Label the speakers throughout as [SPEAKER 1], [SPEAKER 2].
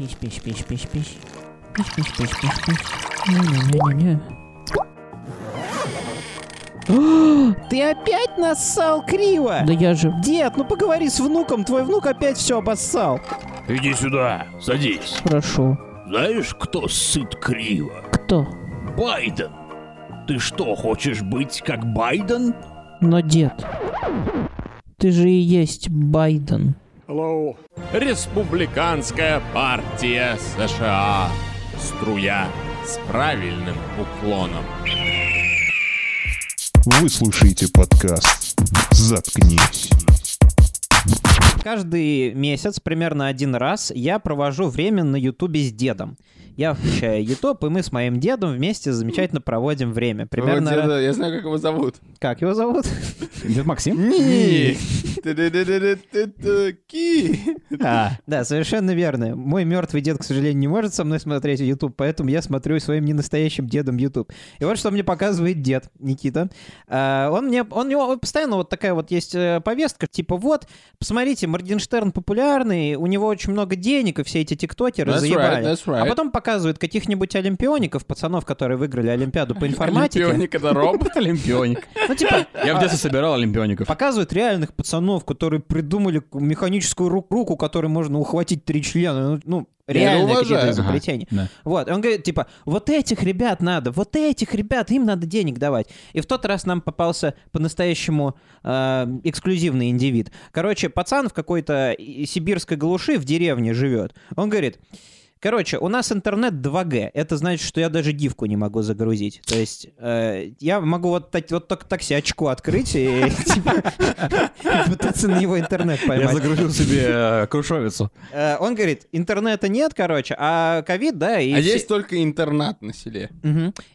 [SPEAKER 1] Пись, пись, пись, пись, пись. Пись, пись, пись, пись, пись. Не-не-не-не-не.
[SPEAKER 2] Ты опять нассал криво?
[SPEAKER 1] Да я же...
[SPEAKER 2] Дед, ну поговори с внуком, твой внук опять все обоссал.
[SPEAKER 3] Иди сюда, садись.
[SPEAKER 1] Хорошо.
[SPEAKER 3] Знаешь, кто сыт криво?
[SPEAKER 1] Кто?
[SPEAKER 3] Байден. Ты что, хочешь быть как Байден?
[SPEAKER 1] Но дед, ты же и есть Байден.
[SPEAKER 4] Республиканская партия США. Струя с правильным уклоном.
[SPEAKER 5] Вы слушаете подкаст «Заткнись».
[SPEAKER 2] Каждый месяц, примерно один раз, я провожу время на Ютубе с дедом. Я включаю Ютуб, и мы с моим дедом вместе замечательно проводим время. Примерно...
[SPEAKER 6] Деда, я знаю, как его зовут.
[SPEAKER 2] Как его зовут?
[SPEAKER 7] Дед Максим?
[SPEAKER 6] Ни.
[SPEAKER 7] А,
[SPEAKER 2] Да, совершенно верно. Мой мертвый дед, к сожалению, не может со мной смотреть YouTube, поэтому я смотрю своим ненастоящим дедом YouTube. И вот что мне показывает дед Никита. А, Он мне, он у него постоянно вот такая вот есть э, повестка, типа вот, посмотрите, Моргенштерн популярный, у него очень много денег, и все эти тиктокеры
[SPEAKER 6] That's
[SPEAKER 2] заебали.
[SPEAKER 6] right, that's right.
[SPEAKER 2] А потом показывают каких-нибудь олимпиоников, пацанов, которые выиграли Олимпиаду по информатике.
[SPEAKER 6] Олимпионик это робот.
[SPEAKER 7] олимпионик.
[SPEAKER 2] Ну, типа,
[SPEAKER 7] Я в детстве собирал олимпиоников.
[SPEAKER 2] Показывают реальных пацанов, которые придумали механическую ру- руку, которой можно ухватить три члена. Ну,
[SPEAKER 6] Уважаю.
[SPEAKER 2] какие-то
[SPEAKER 6] Ага,
[SPEAKER 2] изобретения.
[SPEAKER 7] да.
[SPEAKER 2] Вот, и он говорит, типа, вот этих ребят надо, вот этих ребят, им надо денег давать. И в тот раз нам попался по-настоящему э, эксклюзивный индивид. Короче, пацан в какой-то сибирской глуши в деревне живет. Он говорит, Короче, у нас интернет 2G. Это значит, что я даже гифку не могу загрузить. То есть э, я могу вот, так, вот так, такси очко открыть и типа, пытаться на его интернет
[SPEAKER 7] Я
[SPEAKER 2] поймать.
[SPEAKER 7] загрузил себе э, крушовицу.
[SPEAKER 2] Э, Он говорит, интернета нет, короче, а ковид, да, и
[SPEAKER 6] А есть только интернат на селе.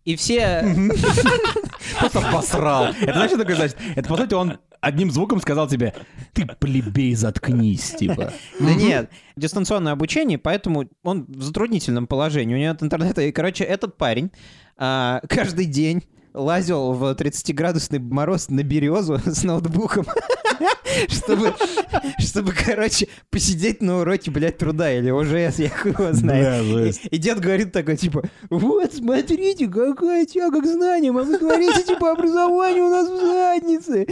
[SPEAKER 2] И все...
[SPEAKER 7] Просто посрал. Это знаешь, что такое значит? Это, по сути, он одним звуком сказал тебе, ты, плебей, заткнись, типа.
[SPEAKER 2] Да нет, дистанционное обучение, поэтому он в затруднительном положении. У него нет интернета. И, короче, этот парень а, каждый день лазил в 30-градусный мороз на березу с ноутбуком, чтобы, чтобы, короче, посидеть на уроке, блядь, труда или ОЖС, я хуй его знаю. И, и дед говорит такой, типа, вот, смотрите, какая тяга к знаниям, а вы говорите, типа, образование у нас в заднице.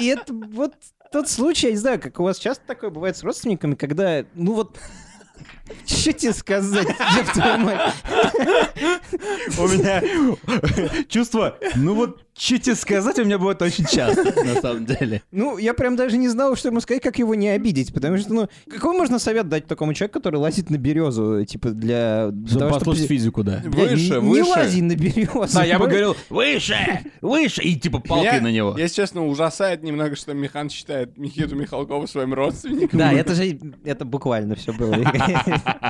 [SPEAKER 2] И это вот тот случай, я не знаю, как у вас часто такое бывает с родственниками, когда, ну вот, что тебе сказать, ёб твою мать?
[SPEAKER 7] У меня чувство, ну вот, что тебе сказать, у меня бывает очень часто, на самом деле.
[SPEAKER 2] Ну, я прям даже не знал, что ему сказать, как его не обидеть, потому что, ну, какой можно совет дать такому человеку, который лазит на березу, типа, для...
[SPEAKER 7] Чтобы
[SPEAKER 2] того,
[SPEAKER 7] послушать
[SPEAKER 2] чтобы-
[SPEAKER 7] физику, да.
[SPEAKER 2] Бля,
[SPEAKER 6] Выше,
[SPEAKER 2] не,
[SPEAKER 6] выше.
[SPEAKER 2] Не лази на березу.
[SPEAKER 7] Да, я бы говорил, выше, выше, и типа палкой на него.
[SPEAKER 6] если честно, ужасает немного, что Михан считает Михиту Михалкова своим родственником.
[SPEAKER 2] Да, это же, это буквально все было.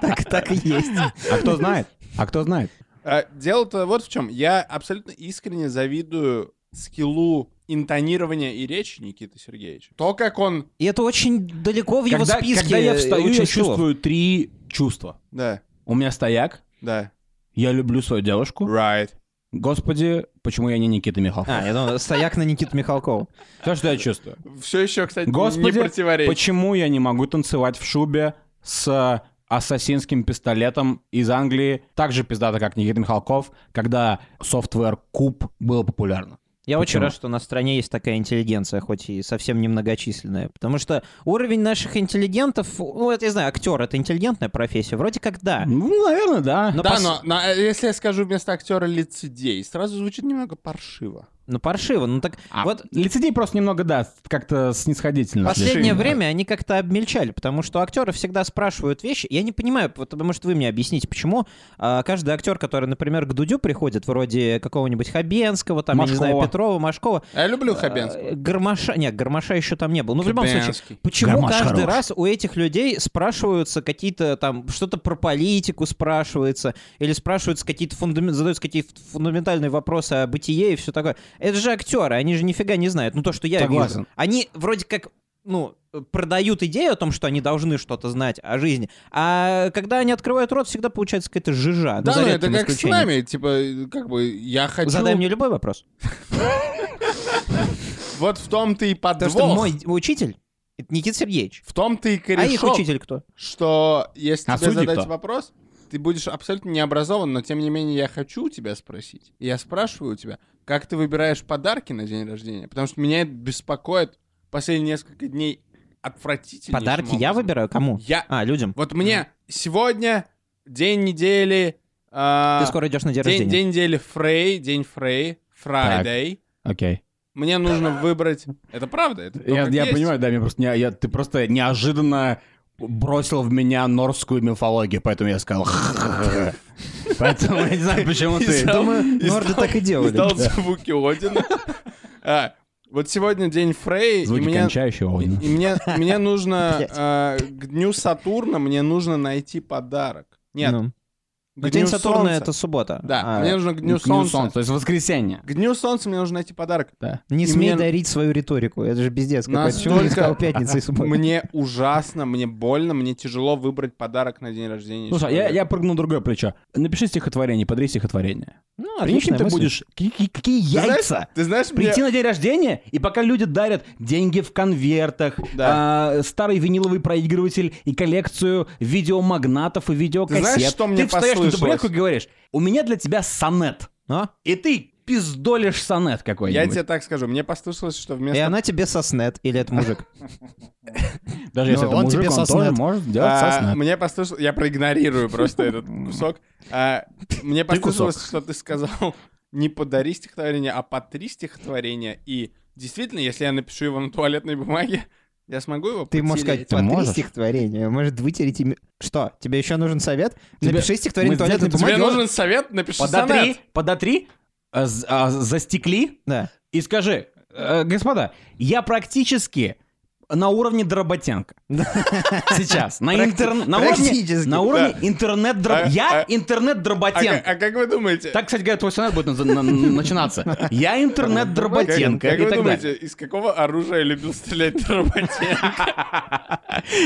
[SPEAKER 2] Так, так и есть.
[SPEAKER 7] А кто знает? А кто знает?
[SPEAKER 6] А, Дело-то вот в чем. Я абсолютно искренне завидую скиллу интонирования и речи Никиты Сергеевича. То, как он...
[SPEAKER 2] И это очень далеко в его
[SPEAKER 7] Когда,
[SPEAKER 2] списке.
[SPEAKER 7] когда я встаю, я чувствую три чувства.
[SPEAKER 6] Да,
[SPEAKER 7] У меня стояк,
[SPEAKER 6] да.
[SPEAKER 7] я люблю свою девушку.
[SPEAKER 6] Right.
[SPEAKER 7] Господи, почему я не Никита Михалков?
[SPEAKER 2] А, я думал, стояк на Никиту Михалкова.
[SPEAKER 7] То, что я чувствую.
[SPEAKER 6] Все еще, кстати, не
[SPEAKER 7] Господи,
[SPEAKER 6] противоречит.
[SPEAKER 7] почему я не могу танцевать в шубе с ассасинским пистолетом из Англии, так же пиздато, как Никита Михалков, когда софтвер Куб был популярно.
[SPEAKER 2] Я очень
[SPEAKER 7] Почему?
[SPEAKER 2] рад, что у нас в стране есть такая интеллигенция, хоть и совсем немногочисленная. Потому что уровень наших интеллигентов, ну, это, я знаю, актер — это интеллигентная профессия? Вроде как да.
[SPEAKER 7] Ну, наверное, да.
[SPEAKER 2] Но
[SPEAKER 6] Да,
[SPEAKER 2] пос-
[SPEAKER 6] но, но, если я скажу вместо актера лицедей, сразу звучит немного паршиво.
[SPEAKER 2] Ну, паршиво. Ну, так
[SPEAKER 7] А
[SPEAKER 2] вот
[SPEAKER 7] лицедей просто немного, да, как-то снисходительно.
[SPEAKER 2] Последнее
[SPEAKER 6] Слушай,
[SPEAKER 2] время они как-то обмельчали, потому что актеры всегда спрашивают вещи. Я не понимаю, вот, может, вы мне объясните, почему а, каждый актер, который, например, к Дудю приходит, вроде какого-нибудь Хабенского, там, я не знаю,
[SPEAKER 7] Машкова.
[SPEAKER 2] Петрова, Машкова,
[SPEAKER 6] А Я люблю Хабенского.
[SPEAKER 2] Гармаша, нет, Гармаша еще там не был. Ну, в любом случае, почему
[SPEAKER 7] Гармаш
[SPEAKER 2] каждый
[SPEAKER 7] хорош.
[SPEAKER 2] раз у этих людей спрашиваются какие-то там, что-то про политику спрашивается, или спрашиваются какие-то фундамент, задаются какие-то фундаментальные вопросы о бытие и все такое. Это же актеры, они же нифига не знают. Ну, то, что я
[SPEAKER 7] Согласен.
[SPEAKER 2] вижу. Они вроде как ну, продают идею о том, что они должны что-то знать о жизни, а когда они открывают рот, всегда получается какая-то жижа.
[SPEAKER 6] Да, ну это как с нами, типа, как бы, я хочу...
[SPEAKER 2] Задай мне любой вопрос.
[SPEAKER 6] Вот в том-то и
[SPEAKER 2] Потому
[SPEAKER 6] подвох.
[SPEAKER 2] что мой учитель Это Никита Сергеевич.
[SPEAKER 6] В том-то и
[SPEAKER 2] А их
[SPEAKER 6] корешок,
[SPEAKER 2] учитель кто?
[SPEAKER 6] что если
[SPEAKER 7] А
[SPEAKER 6] тебе задать
[SPEAKER 7] кто?
[SPEAKER 6] вопрос, ты будешь абсолютно не образован, но тем не менее я хочу у тебя спросить. Я спрашиваю у тебя, как ты выбираешь подарки на день рождения? Потому что меня это беспокоит последние несколько дней отвратительно.
[SPEAKER 2] Подарки я выбираю кому?
[SPEAKER 6] Я...
[SPEAKER 2] А, людям.
[SPEAKER 6] Вот мне сегодня день недели... а,
[SPEAKER 2] Ты скоро идешь на день
[SPEAKER 6] день,
[SPEAKER 2] рождения.
[SPEAKER 6] день недели Фрей, день Фрей, Friday.
[SPEAKER 7] Окей.
[SPEAKER 6] Мне нужно выбрать... Это правда? Это то,
[SPEAKER 7] Я, я
[SPEAKER 6] есть.
[SPEAKER 7] понимаю, да, мне просто не- я, ты просто неожиданно бросил в меня норскую мифологию, поэтому я сказал. Поэтому я не знаю, почему
[SPEAKER 6] И
[SPEAKER 7] ты.
[SPEAKER 2] Думаю,
[SPEAKER 6] и
[SPEAKER 2] норды так и делали.
[SPEAKER 6] Издал звуки Одина. А, Вот сегодня день Фрей, и
[SPEAKER 7] Звуки
[SPEAKER 6] мне,
[SPEAKER 7] кончающего
[SPEAKER 6] и, и мне, мне нужно а, к дню Сатурна мне нужно найти подарок. Нет,
[SPEAKER 2] Ну. Ну, День Сатурна
[SPEAKER 6] Солнца.
[SPEAKER 2] это суббота.
[SPEAKER 6] Да,
[SPEAKER 2] А,
[SPEAKER 6] мне нужно к дню
[SPEAKER 7] К дню
[SPEAKER 6] Солнца.
[SPEAKER 7] солнца, то есть воскресенье.
[SPEAKER 6] К дню Солнца мне нужно найти подарок.
[SPEAKER 2] Не
[SPEAKER 6] И
[SPEAKER 2] смей
[SPEAKER 6] мне-
[SPEAKER 2] дарить свою риторику. Это же пиздец. Почему не
[SPEAKER 6] Настолько
[SPEAKER 2] сказал пятница и суббота?
[SPEAKER 6] Мне ужасно, мне больно, мне тяжело выбрать подарок на день рождения.
[SPEAKER 7] Слушай, я,
[SPEAKER 6] человека.
[SPEAKER 7] я прыгну на другое плечо. Напиши стихотворение, подари стихотворение.
[SPEAKER 2] Ну,
[SPEAKER 7] Прикинь, ты
[SPEAKER 2] мысль.
[SPEAKER 7] будешь... Какие, какие
[SPEAKER 6] Ты знаешь-
[SPEAKER 7] яйца!
[SPEAKER 6] Ты знаешь, мне...
[SPEAKER 7] Прийти на день рождения, и пока люди дарят деньги в конвертах,
[SPEAKER 6] Да.
[SPEAKER 7] а, старый виниловый проигрыватель и коллекцию видеомагнатов и видеокассет.
[SPEAKER 6] Ты знаешь, что мне
[SPEAKER 7] Ты встаешь табуретку и говоришь, у меня для тебя сонет.
[SPEAKER 2] А?
[SPEAKER 7] И ты пиздолишь сонет
[SPEAKER 6] Я
[SPEAKER 7] какой-нибудь.
[SPEAKER 6] тебе так скажу, мне послышалось, что
[SPEAKER 2] И
[SPEAKER 6] вместо...
[SPEAKER 2] она тебе соснет, или это мужик?
[SPEAKER 7] Даже если
[SPEAKER 2] Ну,
[SPEAKER 7] это
[SPEAKER 2] он
[SPEAKER 7] мужик,
[SPEAKER 2] тебе
[SPEAKER 7] он тоже может делать
[SPEAKER 6] А,
[SPEAKER 7] соснет.
[SPEAKER 6] Мне послышалось... Я проигнорирую просто этот кусок. А, Мне послышалось, что ты сказал не подари стихотворение, а потри стихотворение. И действительно, если я напишу его на туалетной бумаге, я смогу его
[SPEAKER 2] Ты можешь сказать?
[SPEAKER 7] Ты можешь?
[SPEAKER 2] стихотворение, может вытереть ими... Что, тебе еще нужен совет?
[SPEAKER 7] Тебе-
[SPEAKER 2] Напиши стихотворение туалетной
[SPEAKER 7] сделали-
[SPEAKER 6] Тебе нужен совет? Напиши
[SPEAKER 7] Подотри,
[SPEAKER 6] сонет.
[SPEAKER 7] подотри, а, а, застекли
[SPEAKER 2] Да.
[SPEAKER 7] и скажи, «Э, господа, я практически на уровне Дроботенко. Сейчас. На, интер- на уровне, на уровне интернет
[SPEAKER 6] А-
[SPEAKER 7] Я
[SPEAKER 6] а-
[SPEAKER 7] интернет
[SPEAKER 6] А,
[SPEAKER 7] Дроботенко.
[SPEAKER 6] как- а как вы думаете?
[SPEAKER 7] Так, кстати говоря, твой сонет будет наз- на- начинаться. Я интернет Дроботенко.
[SPEAKER 6] Как
[SPEAKER 7] и
[SPEAKER 6] вы думаете,
[SPEAKER 7] далее.
[SPEAKER 6] из какого оружия любил стрелять Дроботенко?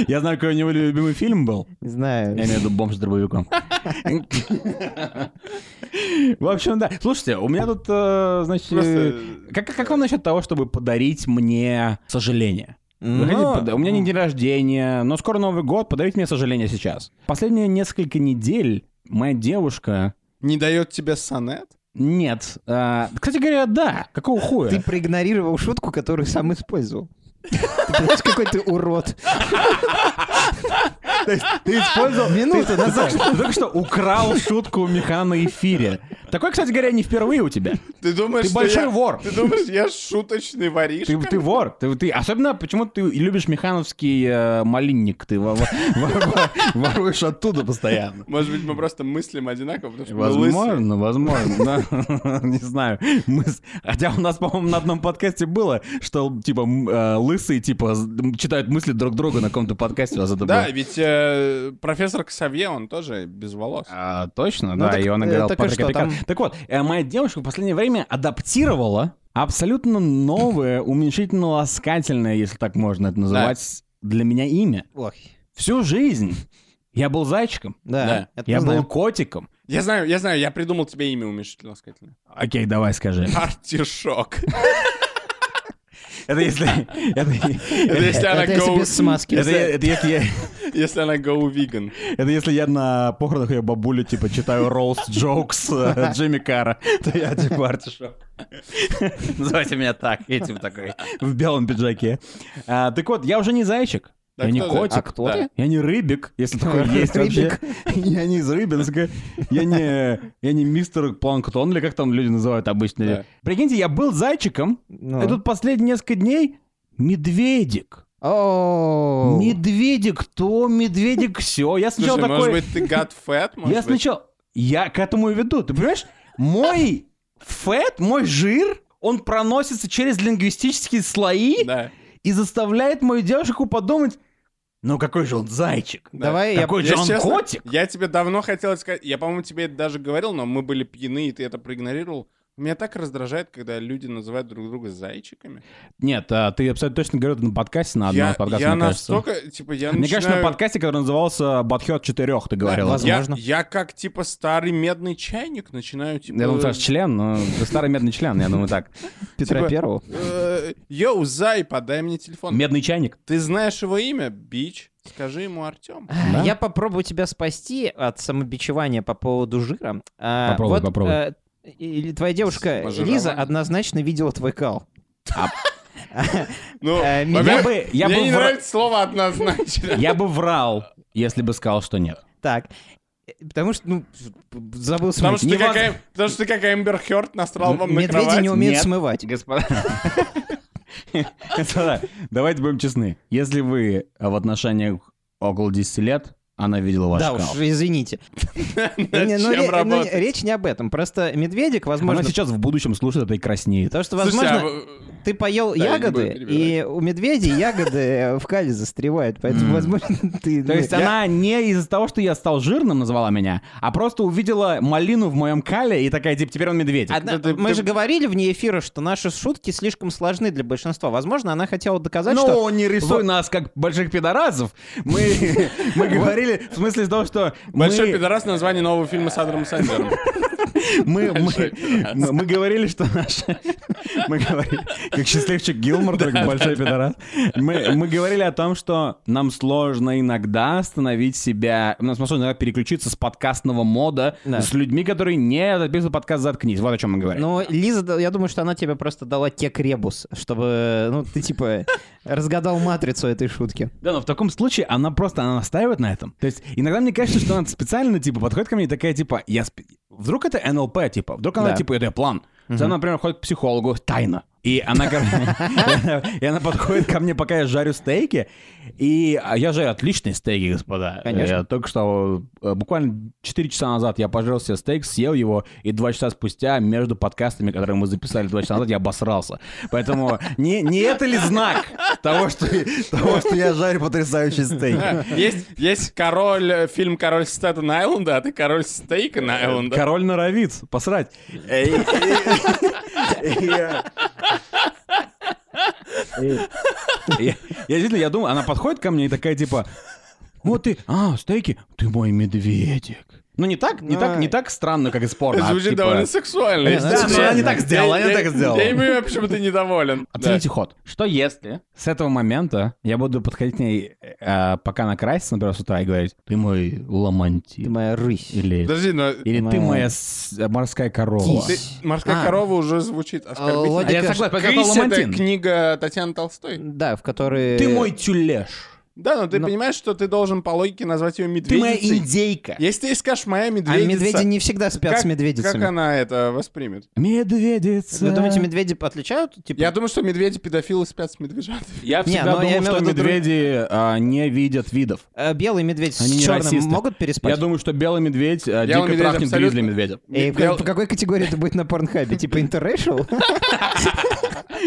[SPEAKER 7] Я знаю, какой у него любимый фильм был.
[SPEAKER 2] Не знаю.
[SPEAKER 7] Я имею в виду бомж с дробовиком. В общем, да. Слушайте, у меня тут, э, значит, как, как вам насчет того, чтобы подарить мне сожаление?
[SPEAKER 2] Ну,
[SPEAKER 7] пода- У меня не день рождения, но скоро Новый год, подарите мне сожаление сейчас. Последние несколько недель моя девушка...
[SPEAKER 6] Не дает тебе сонет?
[SPEAKER 7] Нет. а, кстати говоря, да. Какого хуя?
[SPEAKER 2] Ты проигнорировал шутку, которую сам использовал. Ты понимаешь, какой ты урод.
[SPEAKER 7] Ты использовал...
[SPEAKER 2] Минуту назад.
[SPEAKER 7] Ты только что украл шутку у Миха на эфире. Такой, кстати говоря, не впервые у тебя.
[SPEAKER 6] Ты думаешь,
[SPEAKER 7] Ты большой
[SPEAKER 6] я-
[SPEAKER 7] вор.
[SPEAKER 6] Ты думаешь, я шуточный воришка?
[SPEAKER 7] Ты, ты вор. Ты, ты- особенно почему ты любишь механовский э, малинник. Ты во- во- во- воруешь оттуда постоянно.
[SPEAKER 6] Может быть, мы просто мыслим одинаково, потому что.
[SPEAKER 7] Возможно, возможно. Не знаю. Хотя у нас, по-моему, на одном подкасте было, что, типа, э, лысые, типа, читают мысли друг друга на каком-то подкасте.
[SPEAKER 6] Да, ведь э, профессор Ксавье, он тоже без волос.
[SPEAKER 7] А, точно,
[SPEAKER 2] Ну
[SPEAKER 7] да,
[SPEAKER 2] так,
[SPEAKER 7] и он
[SPEAKER 2] э,
[SPEAKER 7] играл
[SPEAKER 2] так что,
[SPEAKER 7] Пикар.
[SPEAKER 2] там-
[SPEAKER 7] Так вот, э, моя девушка в последнее время адаптировала абсолютно новое, уменьшительно-ласкательное, если так можно это называть, для меня имя.
[SPEAKER 2] Ой.
[SPEAKER 7] Всю жизнь я был зайчиком,
[SPEAKER 2] Да,
[SPEAKER 7] я был
[SPEAKER 2] знаем.
[SPEAKER 7] котиком.
[SPEAKER 6] Я знаю, я знаю, я придумал тебе имя уменьшительно ласкательное.
[SPEAKER 7] Окей, давай скажи.
[SPEAKER 6] Артишок.
[SPEAKER 7] Это если... Это
[SPEAKER 6] если она go...
[SPEAKER 2] без смазки.
[SPEAKER 7] это- если я...
[SPEAKER 6] Если она go vegan.
[SPEAKER 7] Это если я на похоронах ее бабули, типа, читаю роуст джокс э, Джимми Карра, то я типа артишок. Называйте меня так, я типа такой, в белом пиджаке. А, так вот, я уже не зайчик,
[SPEAKER 6] Да
[SPEAKER 7] я не
[SPEAKER 6] кто
[SPEAKER 7] котик.
[SPEAKER 6] А кто ты?
[SPEAKER 7] Я не рыбик, если такой есть вообще. Я не из Рыбинска. Я не, я не мистер Планктон, или как там люди называют обычно.
[SPEAKER 6] Да.
[SPEAKER 7] Прикиньте, я был зайчиком,
[SPEAKER 2] Ну.
[SPEAKER 7] и тут последние несколько дней медведик.
[SPEAKER 2] О,
[SPEAKER 7] Медведик то, медведик все. Я сначала
[SPEAKER 6] Слушай,
[SPEAKER 7] такой...
[SPEAKER 6] может быть, ты got fat? Может
[SPEAKER 7] Я
[SPEAKER 6] быть?
[SPEAKER 7] сначала... Я к этому и веду. Ты понимаешь? Мой фэт, мой жир, он проносится через лингвистические слои
[SPEAKER 6] Да.
[SPEAKER 7] и заставляет мою девушку подумать, ну какой же он зайчик.
[SPEAKER 2] Давай я...
[SPEAKER 7] Какой же
[SPEAKER 6] Если
[SPEAKER 7] он
[SPEAKER 6] честно,
[SPEAKER 7] котик.
[SPEAKER 6] Я тебе давно хотел сказать, я, по-моему, тебе это даже говорил, но мы были пьяны, и ты это проигнорировал. Меня так раздражает, когда люди называют друг друга зайчиками.
[SPEAKER 7] Нет, а, ты абсолютно точно говорил на подкасте, на одном
[SPEAKER 6] я
[SPEAKER 7] из подкастов,
[SPEAKER 6] я
[SPEAKER 7] мне кажется.
[SPEAKER 6] настолько, типа, я
[SPEAKER 7] Мне кажется, на
[SPEAKER 6] начинаю-
[SPEAKER 7] подкасте, который назывался Батхет 4, ты говорил.
[SPEAKER 6] Я-
[SPEAKER 2] Возможно.
[SPEAKER 6] Я, как, типа, старый медный чайник начинаю, типа...
[SPEAKER 7] Я думаю, Саш, член, но ты старый медный член, я думаю так.
[SPEAKER 2] Петра
[SPEAKER 6] типа,
[SPEAKER 2] Первого.
[SPEAKER 6] э, Йоу, зай, подай мне телефон.
[SPEAKER 7] Медный чайник.
[SPEAKER 6] Ты знаешь его имя? Бич. Скажи ему Артем.
[SPEAKER 7] Да?
[SPEAKER 2] Я попробую тебя спасти от самобичевания по поводу жира. А,
[SPEAKER 7] Попробуй,
[SPEAKER 2] вот,
[SPEAKER 7] попробуй.
[SPEAKER 2] Э, и- твоя девушка. Лиза однозначно видела твой кал.
[SPEAKER 6] Ну,
[SPEAKER 2] Э, меня
[SPEAKER 7] Я бы, я
[SPEAKER 6] мне
[SPEAKER 7] бы,
[SPEAKER 6] не
[SPEAKER 7] вра-
[SPEAKER 6] нравится слово однозначно.
[SPEAKER 7] я бы врал, если бы сказал, что нет.
[SPEAKER 2] Так. Э, Потому что, ну, забыл
[SPEAKER 6] Потому
[SPEAKER 2] смыть.
[SPEAKER 6] что, потому что ты как Эмбер Хёрд насрал вам на
[SPEAKER 2] Медведи
[SPEAKER 6] кровать.
[SPEAKER 2] не умеют
[SPEAKER 7] Нет.
[SPEAKER 2] смывать.
[SPEAKER 7] Господа. Господа, давайте будем честны. Если вы в отношениях около 10 лет, она видела ваш
[SPEAKER 2] Да уж,
[SPEAKER 7] кал.
[SPEAKER 2] извините. Ну, ну, речь не об этом. Просто медведик, возможно...
[SPEAKER 7] Она сейчас в будущем слушает это и краснеет.
[SPEAKER 2] Потому что, возможно,
[SPEAKER 6] а
[SPEAKER 2] ты поел ягоды, и у медведей ягоды в кале застревают. Поэтому, возможно, ты...
[SPEAKER 7] То есть
[SPEAKER 2] ну,
[SPEAKER 7] она не из-за того, что я стал жирным, назвала меня, а просто увидела малину в моем кале и такая, типа, теперь он медведик.
[SPEAKER 2] Мы же говорили вне эфира, что наши шутки слишком сложны для большинства. Возможно, она хотела доказать,
[SPEAKER 7] ну,
[SPEAKER 2] что...
[SPEAKER 7] не рисуй нас как больших пидорасов. Мы, мы говорили, в смысле того, что
[SPEAKER 6] Большой
[SPEAKER 7] мы,
[SPEAKER 6] пидорас название нового фильма с Адамом Сэндлером.
[SPEAKER 7] мы, мы, мы- говорили, что наши... Мы говорили, как счастливчик Гилмор, только большой пидорас. Мы, мы говорили о том, что нам сложно иногда остановить себя, нам сложно иногда переключиться с подкастного мода
[SPEAKER 2] Да.
[SPEAKER 7] с людьми, которые не записывают подкаст «Заткнись». Вот о чем мы говорим.
[SPEAKER 2] Но Лиза, я думаю, что она тебе просто дала кек ребус, чтобы, ну, ты, типа, разгадал матрицу этой шутки.
[SPEAKER 7] Да, но в таком случае она просто она настаивает на этом. То есть иногда мне кажется, что она специально, типа, подходит ко мне и такая, типа, я... Вдруг это НЛП, типа, вдруг она,
[SPEAKER 2] Да.
[SPEAKER 7] типа, это план. Есть Она, например, ходит к психологу, тайно. И она, и она подходит ко мне, пока я жарю стейки. И я жарю отличные стейки, господа.
[SPEAKER 2] Конечно.
[SPEAKER 7] Я только что, э, буквально 4 часа назад я пожарил себе стейк, съел его, и 2 часа спустя между подкастами, которые мы записали 2 часа назад, я обосрался. Поэтому не, не это ли знак того что, того, что я жарю потрясающий стейк?
[SPEAKER 6] Есть, есть король, э, фильм «Король Стэттен Айленда», а ты король Стейка на Айленда.
[SPEAKER 7] Король норовит, посрать. Я я действительно, я думаю, она подходит ко мне и такая типа, вот ты, а, стейки, ты мой медведик. Ну не так, не так, не так странно, как из порно. а,
[SPEAKER 6] Звучит
[SPEAKER 7] типа,
[SPEAKER 6] довольно сексуально.
[SPEAKER 2] Она
[SPEAKER 7] не так сделала,
[SPEAKER 6] Я-
[SPEAKER 7] она не
[SPEAKER 6] я-
[SPEAKER 7] так сделала.
[SPEAKER 6] Я понимаю, почему ты недоволен. Да.
[SPEAKER 7] Оцените ход. Что если с этого момента я буду подходить к ней, э, пока она красится, например, с утра и говорить, ты мой ламантин.
[SPEAKER 2] Ты моя рысь.
[SPEAKER 7] Или,
[SPEAKER 6] Подожди, но
[SPEAKER 7] или ты
[SPEAKER 2] моя
[SPEAKER 7] с- морская корова.
[SPEAKER 6] ты- морская
[SPEAKER 2] А.
[SPEAKER 6] корова уже звучит оскорбительно.
[SPEAKER 7] А я
[SPEAKER 2] ж-
[SPEAKER 7] согласен,
[SPEAKER 6] это книга Татьяны Толстой.
[SPEAKER 2] Да, в которой...
[SPEAKER 7] Ты мой тюлеш.
[SPEAKER 6] Да, но ты
[SPEAKER 2] Но-
[SPEAKER 6] понимаешь, что ты должен по логике назвать ее
[SPEAKER 7] Ты моя
[SPEAKER 6] медведицей.
[SPEAKER 7] индейка.
[SPEAKER 6] Если ты скажешь «моя
[SPEAKER 2] А
[SPEAKER 6] медведица»,
[SPEAKER 2] медведи не всегда спят
[SPEAKER 6] как,
[SPEAKER 2] с медведицами.
[SPEAKER 6] как она это воспримет?
[SPEAKER 7] Медведица.
[SPEAKER 2] Вы думаете, медведи отличают? Типа...
[SPEAKER 6] Я думаю, что медведи-педофилы спят с медвежатами.
[SPEAKER 7] Я
[SPEAKER 2] Не,
[SPEAKER 7] всегда
[SPEAKER 2] я
[SPEAKER 7] думал,
[SPEAKER 2] имел
[SPEAKER 7] что
[SPEAKER 2] виду друг-
[SPEAKER 7] медведи а, не видят видов.
[SPEAKER 2] э, белый медведь
[SPEAKER 7] Они
[SPEAKER 2] с
[SPEAKER 7] не
[SPEAKER 2] черным
[SPEAKER 7] расисты.
[SPEAKER 2] могут переспать?
[SPEAKER 7] Я думаю, что белый медведь а,
[SPEAKER 6] Белый
[SPEAKER 7] дико
[SPEAKER 6] медведь
[SPEAKER 7] трахнет
[SPEAKER 6] абсолютно-
[SPEAKER 7] гризли медведя.
[SPEAKER 2] И в
[SPEAKER 6] Бел-
[SPEAKER 2] по какой категории это будет на порнхабе? Типа interracial?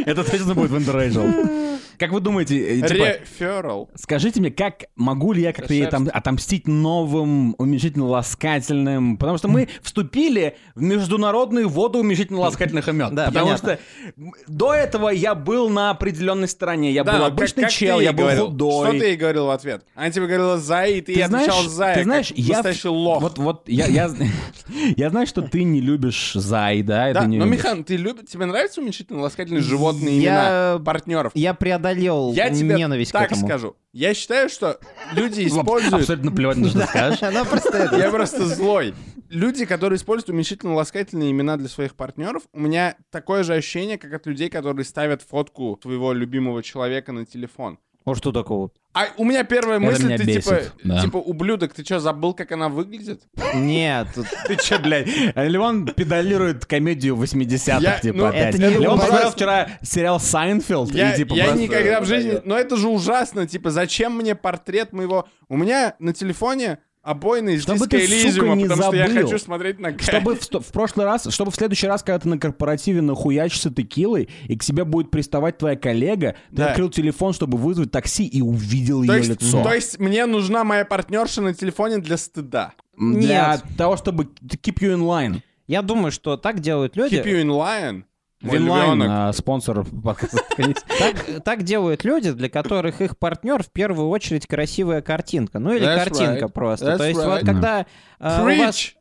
[SPEAKER 7] Это точно будет в Interracial. Как вы думаете, э, типа,
[SPEAKER 6] Реферал.
[SPEAKER 7] Скажите мне, как могу ли я как-то ей там отомстить новым уменьшительно-ласкательным? Потому что мы вступили в международные воды уменьшительно-ласкательных имен.
[SPEAKER 2] Да,
[SPEAKER 7] Потому
[SPEAKER 2] понятно.
[SPEAKER 7] что до этого я был на определенной стороне. Я был
[SPEAKER 6] но
[SPEAKER 7] обычный
[SPEAKER 6] как- как
[SPEAKER 7] чел,
[SPEAKER 6] ты
[SPEAKER 7] я был
[SPEAKER 6] говорил?
[SPEAKER 7] худой.
[SPEAKER 6] Что ты ей говорил в ответ? Она тебе говорила «зай», и ты, ей
[SPEAKER 7] знаешь,
[SPEAKER 6] отвечал «зай»,
[SPEAKER 7] ты знаешь, я
[SPEAKER 6] настоящий лох.
[SPEAKER 7] Вот, вот, я, я, я знаю, что ты не любишь Зай, да?
[SPEAKER 6] да,
[SPEAKER 7] не
[SPEAKER 6] но. Михан, ты любишь, тебе нравятся уменьшительно-ласкательные животные имена партнеров?
[SPEAKER 2] Я преодолел
[SPEAKER 6] Я тебе
[SPEAKER 2] ненависть к
[SPEAKER 6] так
[SPEAKER 2] этому.
[SPEAKER 6] скажу. Я считаю, что люди используют...
[SPEAKER 7] Абсолютно плевать на что скажешь.
[SPEAKER 2] Она просто... это-
[SPEAKER 6] Я просто злой. Люди, которые используют уменьшительно-ласкательные имена для своих партнеров, у меня такое же ощущение, как от людей, которые ставят фотку твоего любимого человека на телефон.
[SPEAKER 2] А что такого?
[SPEAKER 6] А у меня первая
[SPEAKER 7] Это
[SPEAKER 6] мысль,
[SPEAKER 7] меня
[SPEAKER 6] ты
[SPEAKER 7] бесит,
[SPEAKER 6] типа,
[SPEAKER 7] да.
[SPEAKER 6] типа, ублюдок, ты что, забыл, как она выглядит?
[SPEAKER 2] Нет,
[SPEAKER 7] Ты че, блядь? Леон педалирует комедию 80-х,
[SPEAKER 6] Я-
[SPEAKER 7] типа,
[SPEAKER 6] ну,
[SPEAKER 7] опять. Леон посмотрел вчера сериал «Seinfeld»,
[SPEAKER 6] Я,
[SPEAKER 7] и, типа,
[SPEAKER 6] я никогда в жизни... Но это же ужасно, типа, зачем мне портрет моего... У меня на телефоне обоина из
[SPEAKER 7] Чтобы ты, сука,
[SPEAKER 6] Элизиума,
[SPEAKER 7] не
[SPEAKER 6] потому что я
[SPEAKER 7] забыл.
[SPEAKER 6] хочу смотреть на Кайф.
[SPEAKER 7] Чтобы в, в прошлый раз, чтобы в следующий раз, когда ты на корпоративе нахуячишься текилой, и к тебе будет приставать твоя коллега, ты
[SPEAKER 6] Да.
[SPEAKER 7] открыл телефон, чтобы вызвать такси, и увидел
[SPEAKER 6] То
[SPEAKER 7] ее
[SPEAKER 6] есть,
[SPEAKER 7] лицо.
[SPEAKER 6] то есть мне нужна моя партнерша на телефоне для стыда.
[SPEAKER 7] Для
[SPEAKER 2] Нет.
[SPEAKER 7] того, чтобы keep you in line.
[SPEAKER 2] Я думаю, что так делают люди.
[SPEAKER 6] Keep you in line.
[SPEAKER 7] Winline, а, спонсор.
[SPEAKER 2] Так, делают люди, для которых их партнер в первую очередь красивая картинка. Ну или картинка просто. То есть вот когда э, у вас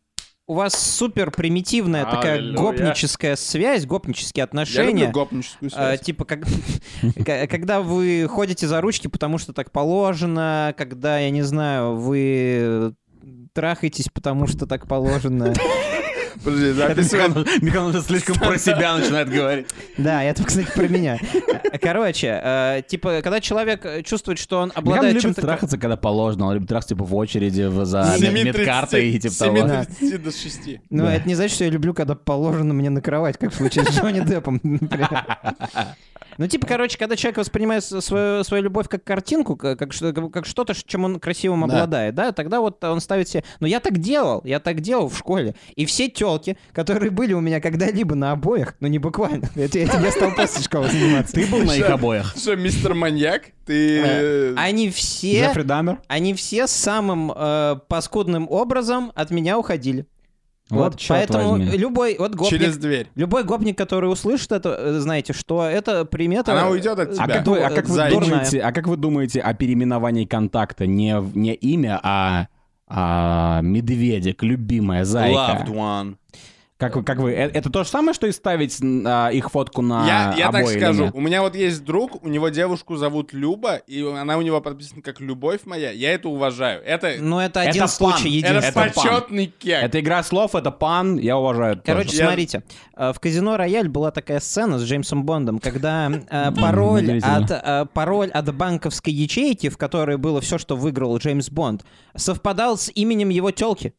[SPEAKER 2] у вас супер примитивная такая гопническая связь, гопнические
[SPEAKER 6] Я
[SPEAKER 2] отношения.
[SPEAKER 6] люблю гопническую
[SPEAKER 2] А,
[SPEAKER 6] связь.
[SPEAKER 2] типа, как- когда вы ходите за ручки, потому что так положено, когда, я не знаю, вы трахаетесь, потому что так положено.
[SPEAKER 6] Подожди, записывай.
[SPEAKER 7] Михан уже слишком про себя начинает говорить.
[SPEAKER 2] Да, это, кстати, про меня. Короче, э, типа, когда человек э, чувствует, что он обладает
[SPEAKER 7] любит
[SPEAKER 2] чем-то...
[SPEAKER 7] трахаться, когда положено. Он любит трахаться, типа, в очереди за
[SPEAKER 6] С
[SPEAKER 7] мед-
[SPEAKER 6] 7:30
[SPEAKER 7] медкартой и типа того.
[SPEAKER 6] 7:30 до 6.
[SPEAKER 2] Ну, это не значит, что я люблю, когда положено мне на кровать, как в случае с Джонни Деппом, например. Ну, типа, короче, когда человек воспринимает свою, свою любовь как картинку, как, как что- как что-то, чем он красивым
[SPEAKER 6] Да.
[SPEAKER 2] обладает, да, тогда вот он ставит себе... Ну, я так делал, я так делал в школе. И все телки, которые были у меня когда-либо на обоях, ну, не буквально, это я я стал после школы заниматься.
[SPEAKER 7] Ты был на их обоях?
[SPEAKER 6] Что, мистер маньяк? Ты... э,
[SPEAKER 2] Они все...
[SPEAKER 7] Джеффри Даммер?
[SPEAKER 2] Они все самым э, паскудным образом от меня уходили.
[SPEAKER 7] Вот
[SPEAKER 2] Вот, поэтому
[SPEAKER 7] возьми.
[SPEAKER 2] любой вот гопник,
[SPEAKER 6] Через дверь.
[SPEAKER 2] любой гопник, который услышит это, э, знаете, что это примета.
[SPEAKER 6] Она уйдет от
[SPEAKER 2] э,
[SPEAKER 6] тебя.
[SPEAKER 7] А как, вы, а, как вы думаете, а как вы думаете о переименовании контакта? Не, не имя, а, а медведик, любимая зайка.
[SPEAKER 6] Loved one.
[SPEAKER 7] Как вы, как вы, э- это то же самое, что и ставить а, их фотку на
[SPEAKER 6] Я, я так
[SPEAKER 7] обои или
[SPEAKER 6] скажу, у меня вот есть друг, у него девушку зовут Люба, и она у него подписана как «Любовь моя». Я это уважаю. Это,
[SPEAKER 2] Но это
[SPEAKER 7] Это
[SPEAKER 2] один
[SPEAKER 7] пан.
[SPEAKER 2] случай
[SPEAKER 6] это,
[SPEAKER 2] единственный.
[SPEAKER 7] это пан.
[SPEAKER 6] почетный кек.
[SPEAKER 7] Это игра слов, это пан, я уважаю. это
[SPEAKER 2] Короче,
[SPEAKER 7] тоже.
[SPEAKER 6] Я-
[SPEAKER 2] смотрите, э, в казино Рояль была такая сцена с Джеймсом Бондом, когда э, пароль, от, э, пароль от банковской ячейки, в которой было все, что выиграл Джеймс Бонд, совпадал с именем его телки.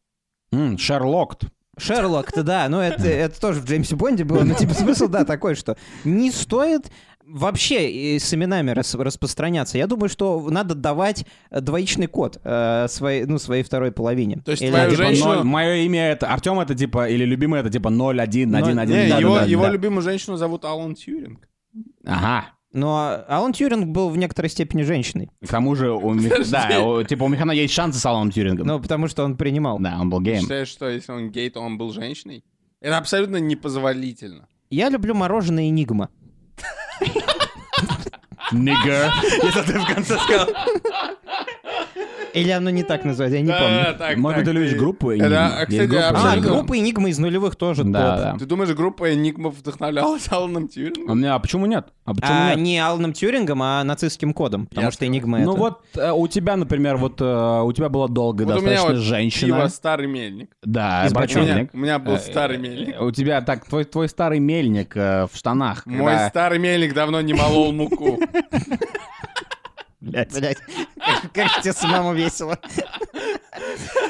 [SPEAKER 7] М, Шерлок.
[SPEAKER 2] Шерлок-то, да, ну это, это тоже в Джеймсе Бонде было, но типа смысл, да, такой, что не стоит вообще и с именами рас- распространяться. Я думаю, что надо давать э, двоичный код э, своей, ну, своей второй половине.
[SPEAKER 6] То есть
[SPEAKER 2] Или
[SPEAKER 6] твою
[SPEAKER 2] типа
[SPEAKER 6] женщину-
[SPEAKER 7] Мое имя это Артем это типа или любимый это типа 01
[SPEAKER 2] Но-
[SPEAKER 7] 1 1
[SPEAKER 6] Не,
[SPEAKER 7] да,
[SPEAKER 6] его,
[SPEAKER 7] да,
[SPEAKER 6] его
[SPEAKER 7] да.
[SPEAKER 6] любимую женщину зовут Алан Тьюринг.
[SPEAKER 7] Ага.
[SPEAKER 2] Но Алан Тьюринг был в некоторой степени женщиной.
[SPEAKER 7] К тому же у Мих- да, у- типа у Михана есть шансы с Аланом Тьюрингом.
[SPEAKER 2] Ну, потому что он принимал.
[SPEAKER 7] Да, он был геем.
[SPEAKER 6] Считаешь, что если он гей, то он был женщиной? Это абсолютно непозволительно.
[SPEAKER 2] Я люблю мороженое Энигма.
[SPEAKER 7] Нигер. Если ты в конце сказал.
[SPEAKER 2] Или оно не так называется, я не помню.
[SPEAKER 6] так,
[SPEAKER 7] Может быть, ты любишь группу?
[SPEAKER 6] Это,
[SPEAKER 7] Enigma?
[SPEAKER 6] а,
[SPEAKER 7] Есть
[SPEAKER 6] кстати,
[SPEAKER 7] группа
[SPEAKER 2] А, группа Энигма из нулевых тоже
[SPEAKER 7] Да,
[SPEAKER 2] топ.
[SPEAKER 7] да.
[SPEAKER 6] Ты думаешь, группа Энигмов вдохновлялась Аланом
[SPEAKER 7] А,
[SPEAKER 6] Тьюрингом?
[SPEAKER 7] мне- а почему нет? А почему
[SPEAKER 2] А
[SPEAKER 7] нет?
[SPEAKER 2] не Аланом Тьюрингом, а нацистским кодом, потому
[SPEAKER 6] Я
[SPEAKER 2] что Энигма
[SPEAKER 7] Ну
[SPEAKER 2] это...
[SPEAKER 7] вот э, у тебя, например, вот э, у тебя была долгая
[SPEAKER 6] Вот у меня
[SPEAKER 7] достаточно
[SPEAKER 6] вот
[SPEAKER 7] женщина.
[SPEAKER 6] пиво старый мельник.
[SPEAKER 7] Да,
[SPEAKER 2] Из
[SPEAKER 6] У меня,
[SPEAKER 7] бочонок.
[SPEAKER 6] у меня был
[SPEAKER 7] Э,
[SPEAKER 6] старый
[SPEAKER 7] э,
[SPEAKER 6] мельник.
[SPEAKER 7] У тебя так, твой, твой старый мельник э, в штанах.
[SPEAKER 6] Мой
[SPEAKER 7] когда-
[SPEAKER 6] старый мельник давно не молол муку.
[SPEAKER 2] Блять, как, как тебе самому весело.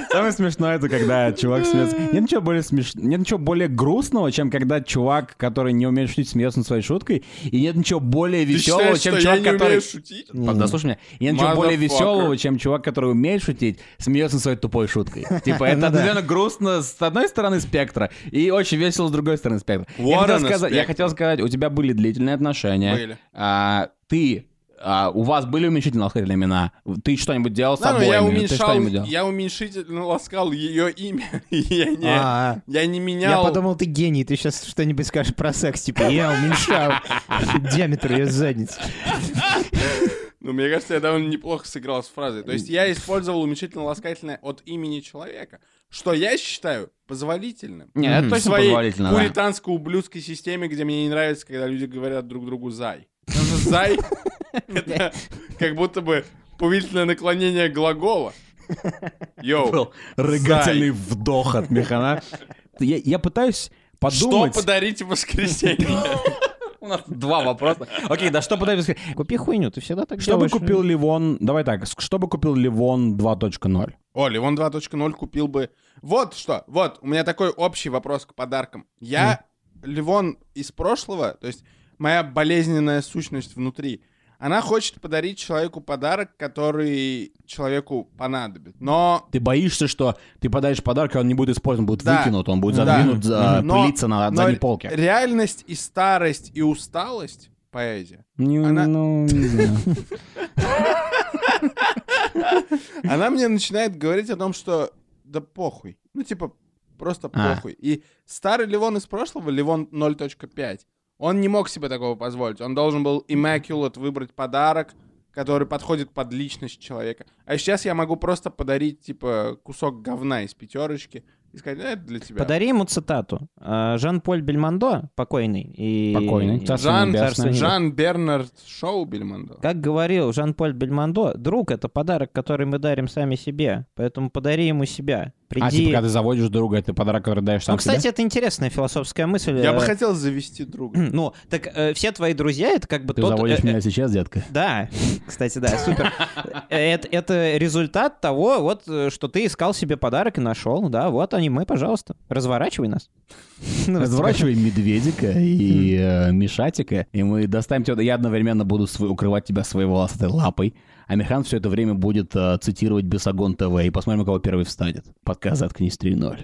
[SPEAKER 7] Самое смешное, это когда чувак смеется. Нет ничего более смеш... Нет ничего более грустного, чем когда чувак, который не умеет шутить, смеется над своей шуткой. И нет ничего более веселого, чем чувак, который...
[SPEAKER 6] шутить?
[SPEAKER 7] Под- Да, слушай меня. И нет ничего более веселого, чем чувак, который умеет шутить, смеется над своей тупой шуткой. Типа, это
[SPEAKER 2] Ну
[SPEAKER 7] определенно грустно с одной стороны спектра и очень весело с другой стороны спектра. Я сказать, хотел сказать, у тебя были длительные отношения.
[SPEAKER 6] Были.
[SPEAKER 7] А, ты... а, у вас были уменьшительно ласкательные имена? Ты что-нибудь делал с
[SPEAKER 6] Да, но
[SPEAKER 7] обоими?
[SPEAKER 6] я
[SPEAKER 7] Ты
[SPEAKER 6] уменьшал,
[SPEAKER 7] делал?
[SPEAKER 6] я уменьшительно ласкал ее имя. Я не,
[SPEAKER 2] А,
[SPEAKER 6] я не
[SPEAKER 2] Я
[SPEAKER 6] менял.
[SPEAKER 2] подумал, ты гений, ты сейчас что-нибудь скажешь про секс, типа, я уменьшал диаметр ее задницы.
[SPEAKER 6] Ну, мне кажется, я довольно неплохо сыграл с фразой. То есть я использовал уменьшительно-ласкательное от имени человека, что я считаю позволительным.
[SPEAKER 7] Не, это
[SPEAKER 6] В
[SPEAKER 7] точно
[SPEAKER 6] своей
[SPEAKER 7] позволительно,
[SPEAKER 6] пуританско-ублюдской системе, где мне не нравится, когда люди говорят друг другу «зай». «зай» — это как будто бы повелительное наклонение глагола. Йоу,
[SPEAKER 7] был рыгательный вдох от Механа. Я, я пытаюсь
[SPEAKER 6] что
[SPEAKER 7] подумать...
[SPEAKER 6] подарить в воскресенье?
[SPEAKER 7] У нас два вопроса. Окей, да что подарить?
[SPEAKER 2] Купи хуйню, ты всегда так
[SPEAKER 7] Что бы
[SPEAKER 2] делаешь.
[SPEAKER 7] купил Ливон... Давай так, что бы купил Ливон 2.0?
[SPEAKER 6] О, Ливон 2.0 купил бы... Вот что, вот, у меня такой общий вопрос к подаркам. Я Ливон из прошлого, то есть моя болезненная сущность внутри, она хочет подарить человеку подарок, который человеку понадобит. Но...
[SPEAKER 7] Ты боишься, что ты подаришь подарок, и он не будет использован, будет
[SPEAKER 6] Да.
[SPEAKER 7] выкинут, он будет
[SPEAKER 6] Да.
[SPEAKER 7] задвинут, за-
[SPEAKER 6] Но-
[SPEAKER 7] пылиться на
[SPEAKER 6] но
[SPEAKER 7] задней полке.
[SPEAKER 6] Реальность и старость, и усталость, поэзия,
[SPEAKER 7] Не-
[SPEAKER 6] она-
[SPEAKER 7] ну, не знаю.
[SPEAKER 6] она мне начинает говорить о том, что да похуй. Ну, типа, просто
[SPEAKER 7] А.
[SPEAKER 6] похуй. И старый Ливон из прошлого, Ливон 0.5, он не мог себе такого позволить. Он должен был immaculate выбрать подарок, который подходит под личность человека. А сейчас я могу просто подарить, типа, кусок говна из пятерочки и сказать, «Ну, это для тебя.
[SPEAKER 2] Подари ему цитату. А, Жан-Поль Бельмондо, покойный. И...
[SPEAKER 7] Покойный.
[SPEAKER 2] и-
[SPEAKER 7] Царство
[SPEAKER 6] Жан,
[SPEAKER 7] небесное.
[SPEAKER 6] Жан Бернард Шоу Бельмондо.
[SPEAKER 2] Как говорил Жан-Поль Бельмондо, друг — это подарок, который мы дарим сами себе. Поэтому подари ему себя. Приди...
[SPEAKER 7] А, типа, когда ты заводишь друга, это подарок, который даешь сам
[SPEAKER 2] Ну, кстати,
[SPEAKER 7] себе?
[SPEAKER 2] это интересная философская мысль.
[SPEAKER 6] Я бы
[SPEAKER 2] Э,
[SPEAKER 6] хотел завести друга.
[SPEAKER 2] Ну, так э, все твои друзья — это как бы
[SPEAKER 7] Ты
[SPEAKER 2] тот...
[SPEAKER 7] заводишь
[SPEAKER 2] э, э,
[SPEAKER 7] меня сейчас, детка?
[SPEAKER 2] Да, кстати, да, супер. Э, Это, это результат того, вот, э, что ты искал себе подарок и нашел. Да, вот они, мы, пожалуйста. Разворачивай нас. Ну,
[SPEAKER 7] Разворачивай медведика и э, мишатика, и мы достанем тебя. Я одновременно буду свой- укрывать тебя своей волосатой лапой, а Михан все это время будет э, цитировать Бесогон ТВ, и посмотрим, у кого первый встанет. Подкаст «Заткнись 3.0».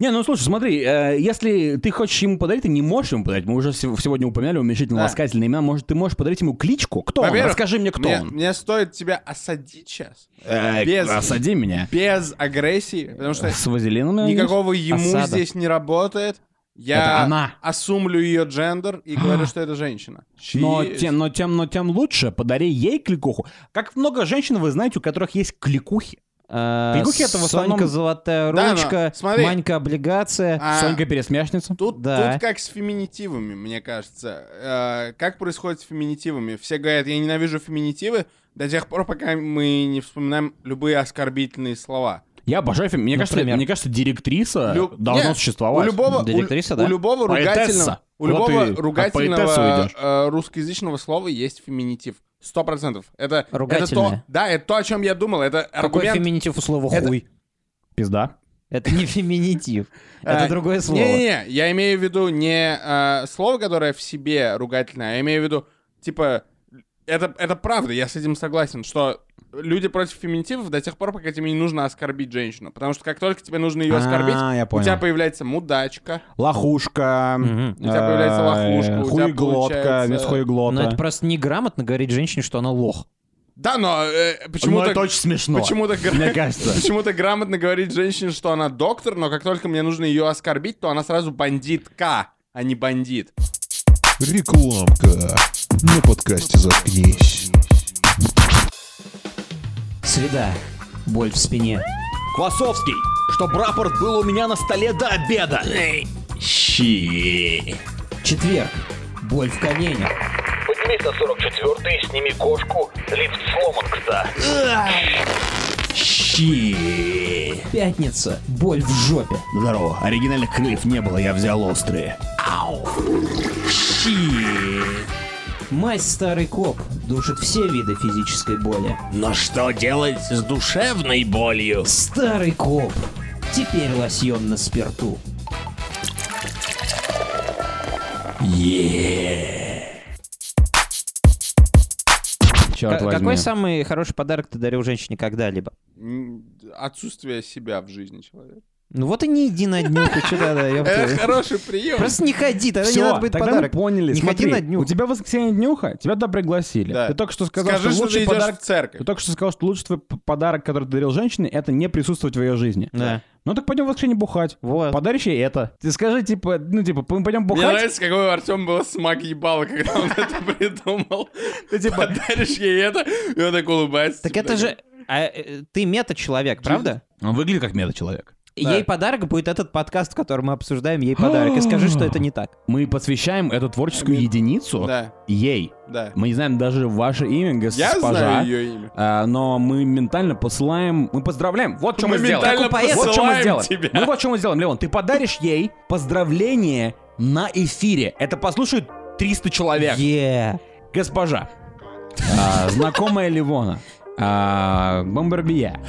[SPEAKER 7] Не, ну слушай, смотри, э, если ты хочешь ему подарить, ты не можешь ему подарить. Мы уже сегодня упоминали уменьшительно ласкательные имена. Может, ты можешь подарить ему кличку? Кто он?
[SPEAKER 6] Во-первых,
[SPEAKER 7] Расскажи мне, кто
[SPEAKER 6] мне,
[SPEAKER 7] он.
[SPEAKER 6] мне стоит тебя осадить сейчас.
[SPEAKER 7] Э,
[SPEAKER 6] без-
[SPEAKER 7] Осади меня.
[SPEAKER 6] Без агрессии. Потому что
[SPEAKER 7] С вазелином?
[SPEAKER 6] никакого ему
[SPEAKER 2] Осада.
[SPEAKER 6] здесь не работает.
[SPEAKER 7] Это
[SPEAKER 6] Я
[SPEAKER 7] она.
[SPEAKER 6] осумлю ее джендер и говорю, что это женщина.
[SPEAKER 7] Но
[SPEAKER 6] is-
[SPEAKER 7] тем, но, тем, но тем лучше. Подари ей кликуху. Как много женщин вы знаете, у которых есть кликухи?
[SPEAKER 2] Э,
[SPEAKER 7] Кликухи это в основном-
[SPEAKER 2] Сонька Золотая
[SPEAKER 6] Да, но
[SPEAKER 2] Ручка,
[SPEAKER 6] смотри.
[SPEAKER 2] Манька Облигация.
[SPEAKER 6] А,
[SPEAKER 7] Сонька пересмешница.
[SPEAKER 6] Тут,
[SPEAKER 2] Да.
[SPEAKER 6] тут как с феминитивами, мне кажется. Э, как происходит с феминитивами? Все говорят, я ненавижу феминитивы до тех пор, пока мы не вспоминаем любые оскорбительные слова.
[SPEAKER 7] Я обожаю фильм. Мне кажется,
[SPEAKER 2] Например?
[SPEAKER 7] мне кажется, директриса
[SPEAKER 6] Лю-
[SPEAKER 7] должна
[SPEAKER 6] Нет,
[SPEAKER 7] существовать.
[SPEAKER 6] У любого, у-
[SPEAKER 2] Директриса,
[SPEAKER 6] у,
[SPEAKER 2] да.
[SPEAKER 6] любого
[SPEAKER 7] Поэтесса.
[SPEAKER 6] ругательного, у любого
[SPEAKER 7] поэтесса
[SPEAKER 6] ругательного э, русскоязычного слова есть феминитив. Сто процентов. Это, это то,
[SPEAKER 2] Ругательное.
[SPEAKER 6] да, это то, о чем я думал. Это
[SPEAKER 2] Какой
[SPEAKER 6] аргумент.
[SPEAKER 2] феминитив у слова
[SPEAKER 6] Это-
[SPEAKER 2] хуй?
[SPEAKER 7] Пизда.
[SPEAKER 2] Это не феминитив. Это
[SPEAKER 6] А,
[SPEAKER 2] другое слово.
[SPEAKER 6] Не-не-не, я имею в виду не э, слово, которое в себе ругательное, а я имею в виду, типа, это, это правда, я с этим согласен, что люди против феминитивов до тех пор, пока тебе не нужно оскорбить женщину. Потому что как только тебе нужно ее оскорбить,
[SPEAKER 7] А,
[SPEAKER 6] у тебя появляется мудачка.
[SPEAKER 7] Лохушка.
[SPEAKER 2] Мгм.
[SPEAKER 6] У тебя появляется лохушка,
[SPEAKER 7] Хуеглотка, вместо хуеглота.
[SPEAKER 2] Но это просто неграмотно говорить женщине, что она лох.
[SPEAKER 6] Да, но э,
[SPEAKER 7] Ну,
[SPEAKER 6] почему-то...
[SPEAKER 7] это очень смешно.
[SPEAKER 6] Почему-то
[SPEAKER 7] Мне кажется.
[SPEAKER 6] Почему-то грамотно говорить женщине, что она доктор, но как только мне нужно ее оскорбить, то она сразу бандитка, а не бандит.
[SPEAKER 5] Рекламка на подкасте «Заткнись».
[SPEAKER 2] Среда. Боль в спине.
[SPEAKER 7] Квасовский, чтоб рапорт был у меня на столе до обеда.
[SPEAKER 3] Щи.
[SPEAKER 2] Четверг. Боль в коленях.
[SPEAKER 8] Поднимись на 44-й, сними кошку. Лифт сломан, кстати.
[SPEAKER 3] Щи.
[SPEAKER 2] Пятница. Боль в жопе.
[SPEAKER 7] Здорово. Оригинальных крыльев не было, я взял острые.
[SPEAKER 3] Щи.
[SPEAKER 2] Мать старый коп. Душит все виды физической боли.
[SPEAKER 3] Но что делать с душевной болью?
[SPEAKER 2] Старый коп. Теперь лосьон на спирту.
[SPEAKER 7] Черт
[SPEAKER 2] К-
[SPEAKER 7] возьми.
[SPEAKER 2] Какой самый хороший подарок ты дарил женщине когда-либо?
[SPEAKER 6] Отсутствие себя в жизни человека.
[SPEAKER 2] Ну вот и не иди на днюху, что да,
[SPEAKER 6] Это хороший прием.
[SPEAKER 2] Просто не ходи, тогда не надо будет
[SPEAKER 7] тогда
[SPEAKER 2] подарок.
[SPEAKER 7] мы поняли.
[SPEAKER 2] Не ходи на днюху.
[SPEAKER 7] у тебя воскресенье днюха, тебя туда пригласили.
[SPEAKER 6] Да.
[SPEAKER 7] Ты только что сказал,
[SPEAKER 6] Скажи,
[SPEAKER 7] что лучший подарок...
[SPEAKER 6] в церковь.
[SPEAKER 7] Ты только что сказал, что лучший твой подарок, который ты дарил женщине, это не присутствовать в ее жизни.
[SPEAKER 2] Да.
[SPEAKER 7] Ну так пойдем в воскресенье бухать.
[SPEAKER 2] Вот.
[SPEAKER 7] Подаришь ей это. Ты скажи, типа, ну, типа, мы пойдем
[SPEAKER 6] Мне
[SPEAKER 7] бухать.
[SPEAKER 6] нравится, какой у Артема был смак ебала, когда он это придумал.
[SPEAKER 7] Ты типа,
[SPEAKER 6] Подаришь ей это, и он так улыбается.
[SPEAKER 2] Так это же... а, э, ты мета-человек, правда?
[SPEAKER 7] он выглядит как мета-человек.
[SPEAKER 6] Да.
[SPEAKER 2] Ей подарок будет этот подкаст, в котором мы обсуждаем ей подарок. И скажи, что это не так.
[SPEAKER 7] Мы посвящаем эту творческую единицу
[SPEAKER 6] Да,
[SPEAKER 7] ей.
[SPEAKER 6] да.
[SPEAKER 7] Мы не знаем даже ваше имя,
[SPEAKER 6] Я
[SPEAKER 7] госпожа.
[SPEAKER 6] знаю ее имя.
[SPEAKER 7] А, но мы ментально посылаем, мы поздравляем. Вот что мы,
[SPEAKER 6] Мы
[SPEAKER 7] сделаем. вот что мы сделаем.
[SPEAKER 6] тебя.
[SPEAKER 7] Мы вот что мы сделаем, Леон. Ты подаришь ей поздравление на эфире. Это послушает 300 человек.
[SPEAKER 2] Е.
[SPEAKER 7] Госпожа, а, знакомая Ливона, а, Бомбарбия.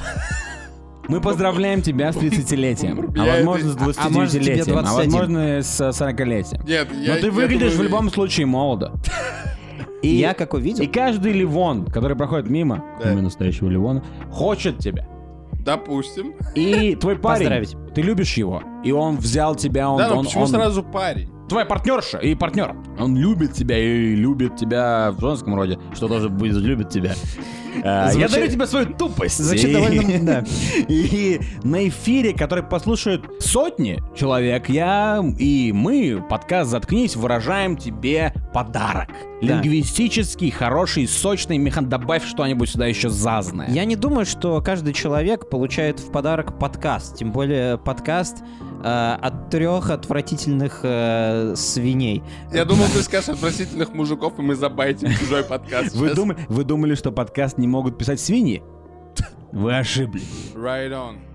[SPEAKER 7] Мы поздравляем тебя с 30-летием, а возможно с
[SPEAKER 6] это-
[SPEAKER 2] а- а может, тебе
[SPEAKER 7] 29-летием, а
[SPEAKER 2] 21.
[SPEAKER 7] возможно с 40-летием.
[SPEAKER 6] Нет, я...
[SPEAKER 7] Но ты
[SPEAKER 6] я
[SPEAKER 7] выглядишь в
[SPEAKER 6] думаю,
[SPEAKER 7] любом случае молодо. И,
[SPEAKER 2] Я как увидел.
[SPEAKER 7] и каждый Ливон, который проходит мимо,
[SPEAKER 6] Да.
[SPEAKER 7] имя настоящего Ливона, хочет тебя.
[SPEAKER 6] Допустим.
[SPEAKER 7] И твой парень,
[SPEAKER 2] Поздравить.
[SPEAKER 7] ты любишь его, и он взял тебя, он,
[SPEAKER 6] Да, но
[SPEAKER 7] он-
[SPEAKER 6] почему
[SPEAKER 7] он-
[SPEAKER 6] сразу парень?
[SPEAKER 7] твоя партнерша и партнер. Он любит тебя и любит тебя в женском роде, что тоже будет любит тебя. А, Я дарю тебе свою тупость.
[SPEAKER 2] Звучит
[SPEAKER 7] И-
[SPEAKER 2] довольно- да.
[SPEAKER 7] И на эфире, который послушают сотни человек, я и мы, подкаст «Заткнись», выражаем тебе подарок.
[SPEAKER 2] Да.
[SPEAKER 7] Лингвистический, хороший, сочный механ. Добавь что-нибудь сюда еще зазное.
[SPEAKER 2] Я не думаю, что каждый человек получает в подарок подкаст, тем более подкаст э, от трех отвратительных э, свиней.
[SPEAKER 6] Я думал, ты скажешь отвратительных мужиков, и мы забайтим чужой подкаст.
[SPEAKER 7] Вы,
[SPEAKER 6] сейчас.
[SPEAKER 7] думали, вы думали, что подкаст не могут писать свиньи? Вы ошиблись.
[SPEAKER 6] Right on.